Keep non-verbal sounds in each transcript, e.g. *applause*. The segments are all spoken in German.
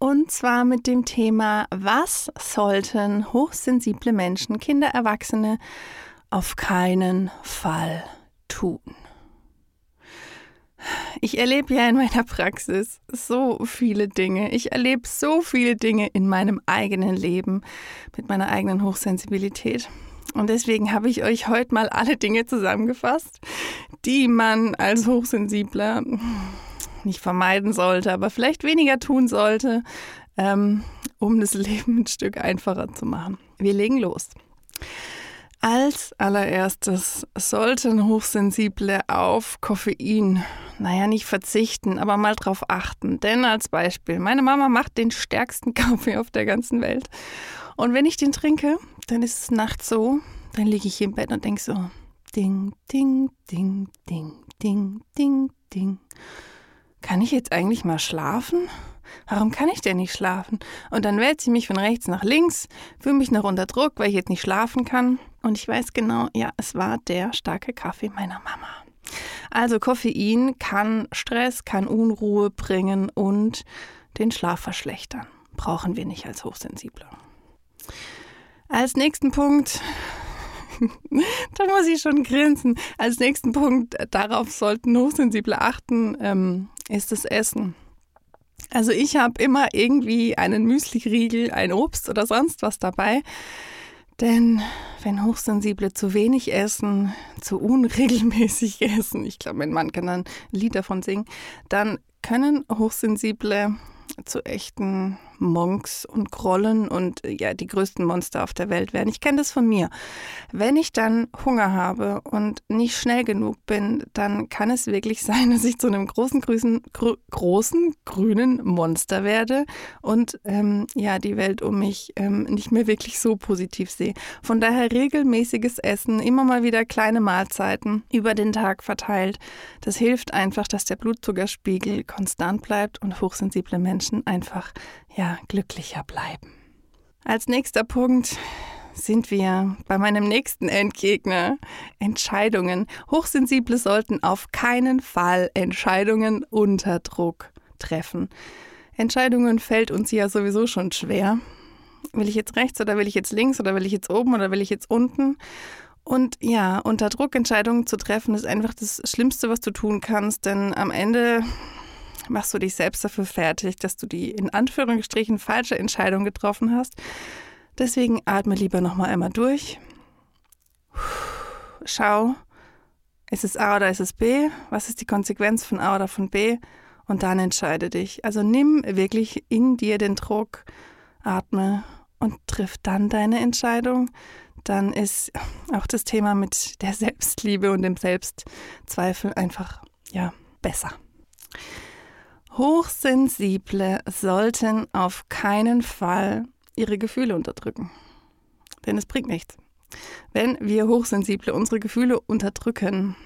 und zwar mit dem Thema, was sollten hochsensible Menschen, Kinder, Erwachsene auf keinen Fall tun. Ich erlebe ja in meiner Praxis so viele Dinge. Ich erlebe so viele Dinge in meinem eigenen Leben mit meiner eigenen Hochsensibilität. Und deswegen habe ich euch heute mal alle Dinge zusammengefasst, die man als Hochsensibler nicht vermeiden sollte, aber vielleicht weniger tun sollte, ähm, um das *laughs* Leben ein Stück einfacher zu machen. Wir legen los. Als allererstes sollten Hochsensible auf Koffein, naja, nicht verzichten, aber mal drauf achten. Denn als Beispiel, meine Mama macht den stärksten *laughs* Kaffee auf der ganzen Welt. Und wenn ich den trinke, dann ist es nachts so, dann liege ich im Bett und denke so, ding, ding, ding, ding, ding, ding, ding. Kann ich jetzt eigentlich mal schlafen? Warum kann ich denn nicht schlafen? Und dann wälzt sie mich von rechts nach links, fühle mich noch unter Druck, weil ich jetzt nicht schlafen kann. Und ich weiß genau, ja, es war der starke Kaffee meiner Mama. Also Koffein kann Stress, kann Unruhe bringen und den Schlaf verschlechtern. Brauchen wir nicht als Hochsensible. Als nächsten Punkt, *laughs* da muss ich schon grinsen. Als nächsten Punkt, darauf sollten Hochsensible achten, ähm, ist das Essen. Also ich habe immer irgendwie einen Müsli-Riegel, ein Obst oder sonst was dabei. Denn wenn Hochsensible zu wenig essen, zu unregelmäßig *laughs* essen, ich glaube, mein Mann kann dann ein Lied davon singen, dann können Hochsensible zu echten Monks und Grollen und äh, ja, die größten Monster auf der Welt werden. Ich kenne das von mir. Wenn ich dann Hunger habe und nicht schnell genug bin, dann kann es wirklich *laughs* sein, dass ich zu einem großen, grüßen, gr großen grünen Monster werde und ähm, ja, die Welt um mich ähm, nicht mehr wirklich so positiv sehe. Von daher regelmäßiges Essen, immer mal wieder kleine Mahlzeiten über den Tag verteilt. Das hilft einfach, dass der Blutzuckerspiegel konstant bleibt und hochsensible Menschen einfach ja, glücklicher bleiben. Als nächster Punkt sind wir bei meinem nächsten Endgegner. Entscheidungen. Hochsensible sollten auf keinen Fall Entscheidungen unter Druck treffen. Entscheidungen fällt uns ja sowieso schon schwer. Will ich jetzt rechts oder will ich jetzt links oder will ich jetzt oben oder will ich jetzt unten? Und ja, unter Druck Entscheidungen zu treffen, ist einfach das Schlimmste, was du tun kannst, denn am Ende machst du dich selbst dafür fertig, dass du die in Anführungsstrichen falsche Entscheidung getroffen hast. Deswegen atme lieber nochmal einmal durch. Schau, ist es A oder ist es B? Was ist die Konsequenz von A oder von B? Und dann entscheide dich. Also nimm wirklich in dir den Druck, atme und triff dann deine Entscheidung. Dann ist auch das Thema mit der Selbstliebe und dem Selbstzweifel einfach ja besser. Hochsensible sollten auf keinen Fall ihre Gefühle unterdrücken. Denn es bringt nichts. Wenn wir Hochsensible unsere Gefühle unterdrücken,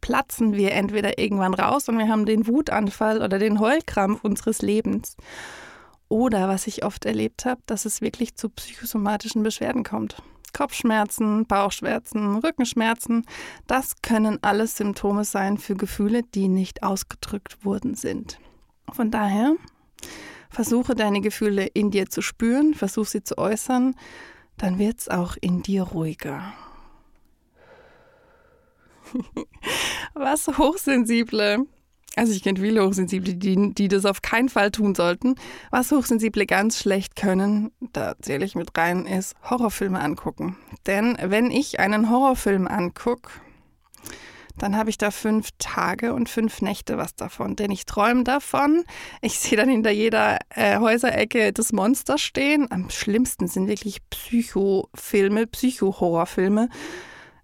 platzen wir entweder irgendwann raus und wir haben den Wutanfall oder den Heulkrampf unseres Lebens. Oder was ich oft erlebt habe, dass es wirklich zu psychosomatischen Beschwerden kommt. Kopfschmerzen, Bauchschmerzen, Rückenschmerzen, das können alles Symptome sein für Gefühle, die nicht ausgedrückt worden sind. Von daher versuche deine Gefühle in dir zu spüren, versuche sie zu äußern, dann wird es auch in dir ruhiger. *laughs* Was Hochsensible, also ich kenne viele Hochsensible, die, die das auf keinen Fall tun sollten. Was Hochsensible ganz schlecht können, da zähle ich mit rein, ist Horrorfilme angucken. Denn wenn ich einen Horrorfilm angucke, dann habe ich da fünf Tage und fünf Nächte was davon. Denn ich träume davon. Ich sehe dann hinter jeder äh, Häuserecke das Monster stehen. Am schlimmsten sind wirklich Psychofilme, Psycho-Horrorfilme.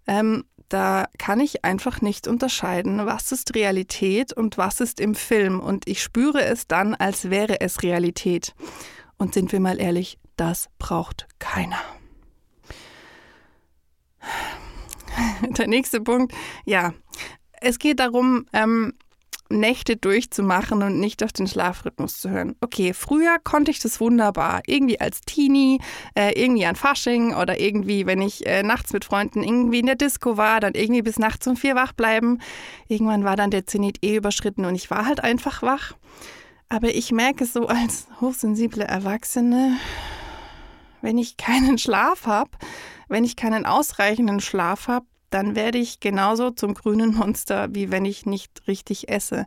Ähm, da kann ich einfach nicht unterscheiden, was ist Realität und was ist im Film. Und ich spüre es dann, als wäre es Realität. Und sind wir mal ehrlich, das braucht keiner. *laughs* Der nächste Punkt, ja, es geht darum, ähm, Nächte durchzumachen und nicht auf den Schlafrhythmus zu hören. Okay, früher konnte ich das wunderbar. Irgendwie als Teenie, äh, irgendwie an Fasching oder irgendwie, wenn ich äh, nachts mit Freunden irgendwie in der Disco war, dann irgendwie bis nachts um vier wach bleiben. Irgendwann war dann der Zenit eh überschritten und ich war halt einfach wach. Aber ich merke so als hochsensible Erwachsene, wenn ich keinen Schlaf habe, wenn ich keinen ausreichenden Schlaf habe, dann werde ich genauso zum grünen Monster, wie wenn ich nicht richtig esse.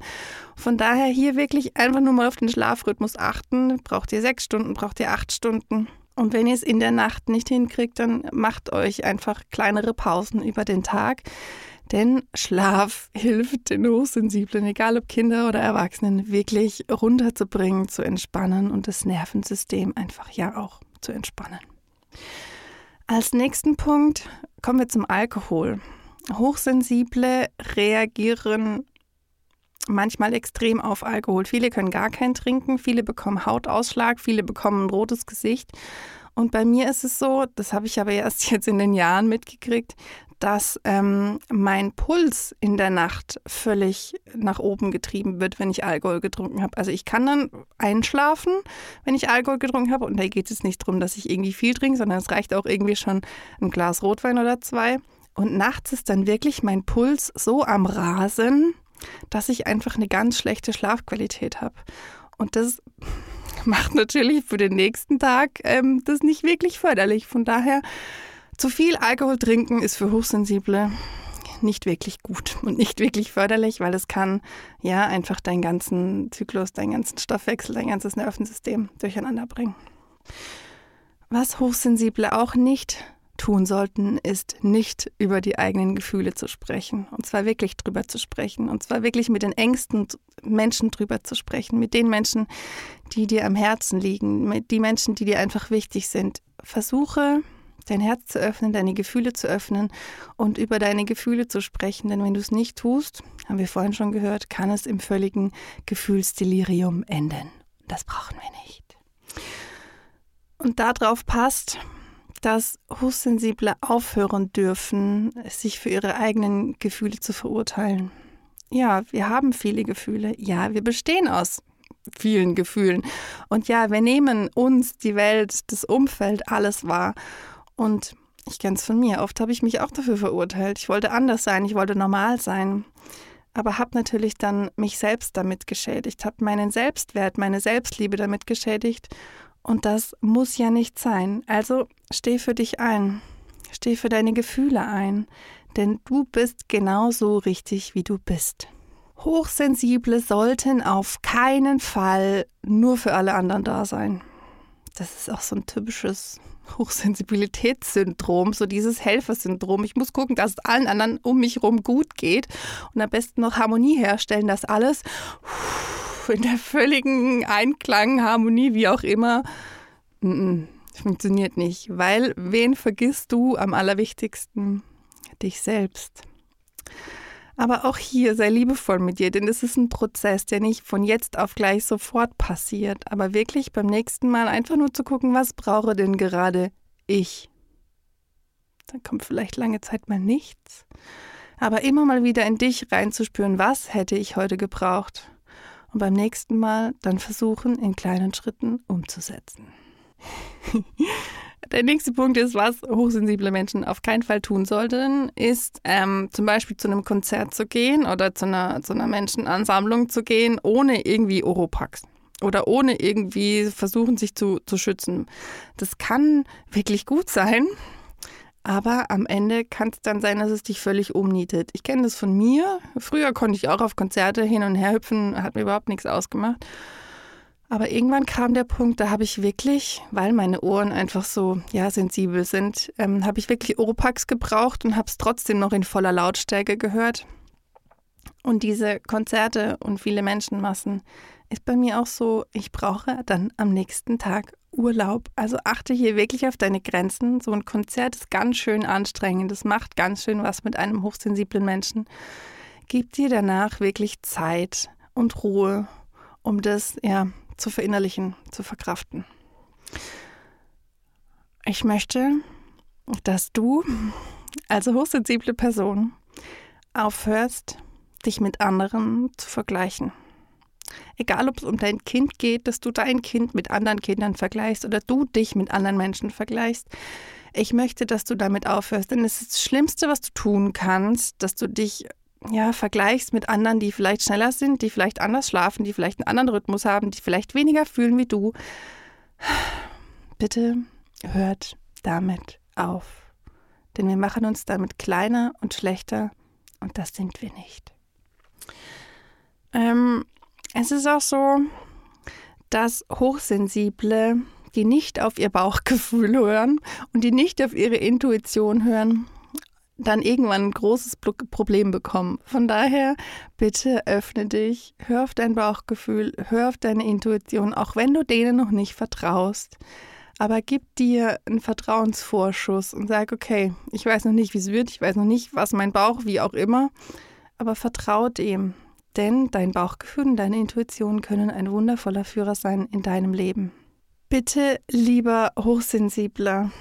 Von daher hier wirklich einfach nur mal auf den Schlafrhythmus achten. Braucht ihr sechs Stunden, braucht ihr acht Stunden? Und wenn ihr es in der Nacht nicht hinkriegt, dann macht euch einfach kleinere Pausen über den Tag. Denn Schlaf *laughs* hilft den Hochsensiblen, egal ob Kinder oder Erwachsenen, wirklich runterzubringen, zu entspannen und das Nervensystem einfach ja auch zu entspannen. Als nächsten Punkt kommen wir zum Alkohol. Hochsensible reagieren manchmal extrem auf Alkohol. Viele können gar keinen trinken, viele bekommen Hautausschlag, viele bekommen ein rotes Gesicht. Und bei mir ist es so, das habe ich aber erst *laughs* jetzt in den Jahren mitgekriegt, dass ähm, mein Puls in der Nacht völlig nach oben getrieben wird, wenn ich Alkohol getrunken habe. Also ich kann dann einschlafen, wenn ich Alkohol getrunken habe. Und da geht es nicht darum, dass ich irgendwie viel trinke, sondern es reicht auch irgendwie schon ein Glas Rotwein oder zwei. Und nachts ist dann wirklich mein Puls so am Rasen, dass ich einfach eine ganz schlechte Schlafqualität habe. Und das macht natürlich für den nächsten Tag ähm, das nicht wirklich förderlich. Von daher zu viel Alkohol trinken ist für Hochsensible nicht wirklich gut *laughs* und nicht wirklich förderlich, weil es kann ja einfach deinen ganzen Zyklus, deinen ganzen Stoffwechsel, dein ganzes Nervensystem durcheinander bringen. Was Hochsensible auch nicht tun sollten, ist nicht über die eigenen Gefühle zu sprechen. Und zwar wirklich drüber zu sprechen. Und zwar wirklich mit den engsten Menschen drüber zu sprechen. Mit den Menschen, die dir am Herzen liegen. Mit den Menschen, die dir einfach wichtig sind. Versuche dein Herz zu öffnen, deine Gefühle zu öffnen und über deine Gefühle zu sprechen. Denn wenn du es nicht tust, haben wir vorhin schon gehört, kann es im völligen Gefühlsdelirium enden. Das brauchen wir nicht. Und darauf passt, dass Hochsensible aufhören dürfen, sich für ihre eigenen Gefühle zu verurteilen. Ja, wir haben viele Gefühle. Ja, wir bestehen aus vielen Gefühlen. Und ja, wir nehmen uns, die Welt, das Umfeld, alles wahr. Und ich kenne es von mir. Oft habe ich mich auch dafür verurteilt. Ich wollte anders sein, ich wollte normal sein. Aber habe natürlich dann mich selbst damit geschädigt, habe meinen Selbstwert, meine Selbstliebe damit geschädigt. Und das muss ja nicht sein. Also steh für dich ein. Steh für deine Gefühle ein. Denn du bist genauso richtig, wie du bist. Hochsensible sollten auf keinen Fall nur für alle anderen da sein. Das ist auch so ein typisches Hochsensibilitätssyndrom, so dieses Helfersyndrom. Ich muss gucken, dass es allen anderen um mich herum gut geht und am besten noch Harmonie herstellen, dass alles in der völligen Einklang, Harmonie, wie auch immer, funktioniert nicht. Weil wen vergisst du am allerwichtigsten? Dich selbst. Aber auch hier sei liebevoll mit dir, denn es ist ein Prozess, der nicht von jetzt auf gleich sofort passiert, aber wirklich beim nächsten Mal einfach nur zu gucken, was brauche denn gerade ich. Dann kommt vielleicht lange Zeit mal nichts, aber immer mal wieder in dich reinzuspüren, was hätte ich heute gebraucht. Und beim nächsten Mal dann versuchen, in kleinen Schritten umzusetzen. *laughs* Der nächste Punkt ist, was hochsensible Menschen auf keinen Fall tun sollten, ist ähm, zum Beispiel zu einem Konzert zu gehen oder zu einer, zu einer Menschenansammlung zu gehen, ohne irgendwie Oropax oder ohne irgendwie versuchen, sich zu, zu schützen. Das kann wirklich gut sein, aber am Ende kann es dann sein, dass es dich völlig umnietet. Ich kenne das von mir. Früher konnte ich auch auf Konzerte hin und her hüpfen, hat mir überhaupt nichts ausgemacht. Aber irgendwann kam der Punkt, da habe ich wirklich, weil meine Ohren einfach so ja sensibel sind, ähm, habe ich wirklich Oropax gebraucht und habe es trotzdem noch in voller Lautstärke gehört. Und diese Konzerte und viele Menschenmassen ist bei mir auch so, ich brauche dann am nächsten Tag Urlaub. Also achte hier wirklich auf deine Grenzen. So ein Konzert ist ganz schön anstrengend. Das macht ganz schön was mit einem hochsensiblen Menschen. Gib dir danach wirklich Zeit und Ruhe, um das ja zu verinnerlichen, zu verkraften. Ich möchte, dass du als hochsensible Person aufhörst, dich mit anderen zu vergleichen. Egal, ob es um dein Kind geht, dass du dein Kind mit anderen Kindern vergleichst oder du dich mit anderen Menschen vergleichst. Ich möchte, dass du damit aufhörst, denn es ist das Schlimmste, was du tun kannst, dass du dich ja, vergleichst mit anderen, die vielleicht schneller sind, die vielleicht anders schlafen, die vielleicht einen anderen Rhythmus haben, die vielleicht weniger fühlen wie du. Bitte hört damit auf. Denn wir machen uns damit kleiner und schlechter und das sind wir nicht. Ähm, es ist auch so, dass Hochsensible, die nicht auf ihr Bauchgefühl hören und die nicht auf ihre Intuition hören, dann irgendwann ein großes Problem bekommen. Von daher, bitte öffne dich, hör auf dein Bauchgefühl, hör auf deine Intuition, auch wenn du denen noch nicht vertraust. Aber gib dir einen Vertrauensvorschuss und sag, okay, ich weiß noch nicht, wie es wird, ich weiß noch nicht, was mein Bauch, wie auch immer, aber vertrau dem. Denn dein Bauchgefühl und deine Intuition können ein wundervoller Führer sein in deinem Leben. Bitte, lieber Hochsensibler,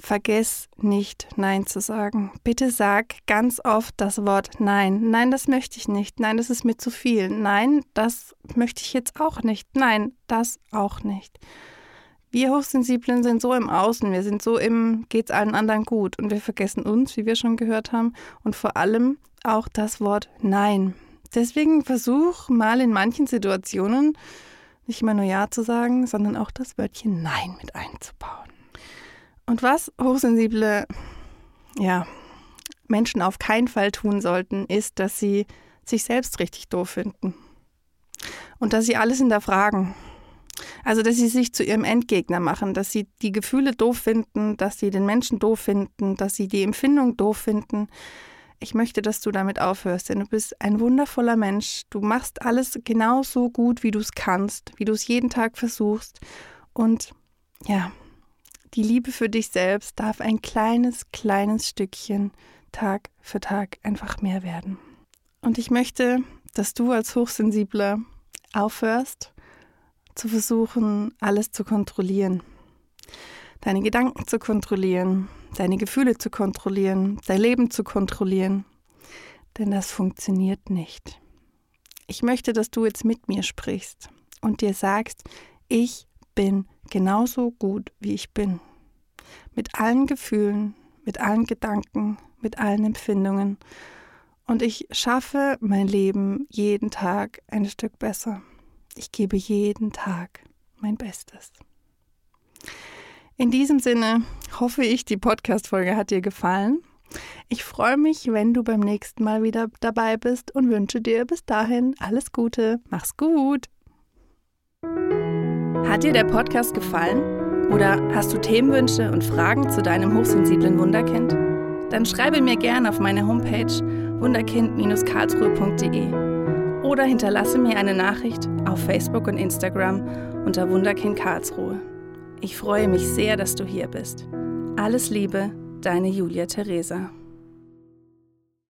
vergiss nicht Nein zu sagen. Bitte sag ganz oft das Wort Nein. Nein, das möchte ich nicht. Nein, das ist mir zu viel. Nein, das möchte ich jetzt auch nicht. Nein, das auch nicht. Wir Hochsensiblen sind so im Außen, wir sind so im geht's allen anderen gut und wir vergessen uns, wie wir schon gehört haben, und vor allem auch das Wort Nein. Deswegen versuch mal in manchen Situationen nicht immer nur Ja zu sagen, sondern auch das Wörtchen Nein mit einzubauen. Und was hochsensible ja, Menschen auf keinen Fall tun sollten, ist, dass sie sich selbst richtig doof finden. Und dass sie alles hinterfragen. Also, dass sie sich zu ihrem Endgegner machen, dass sie die Gefühle doof finden, dass sie den Menschen doof finden, dass sie die Empfindung doof finden, ich möchte, dass du damit aufhörst, denn du bist ein wundervoller Mensch. Du machst alles genauso gut, wie du es kannst, wie du es jeden Tag versuchst. Und ja, die Liebe für dich selbst darf ein kleines, kleines Stückchen Tag für Tag einfach mehr werden. Und ich möchte, dass du als Hochsensibler aufhörst, zu versuchen, alles zu kontrollieren. Deine Gedanken zu kontrollieren, deine Gefühle zu kontrollieren, dein Leben zu kontrollieren. Denn das funktioniert nicht. Ich möchte, dass du jetzt mit mir sprichst und dir sagst, ich bin genauso gut, wie ich bin. Mit allen Gefühlen, mit allen Gedanken, mit allen Empfindungen. Und ich schaffe mein Leben jeden Tag ein Stück besser. Ich gebe jeden Tag mein Bestes. In diesem Sinne hoffe ich, die Podcast-Folge hat dir gefallen. Ich freue mich, wenn du beim nächsten Mal wieder dabei bist und wünsche dir bis dahin alles Gute. Mach's gut. Hat dir der Podcast gefallen? Oder hast du Themenwünsche und Fragen zu deinem hochsensiblen Wunderkind? Dann schreibe mir gerne auf meine Homepage wunderkind-karlsruhe.de oder hinterlasse mir eine Nachricht auf Facebook und Instagram unter Wunderkind Karlsruhe. Ich freue mich sehr, dass du hier bist. Alles Liebe, deine Julia Theresa.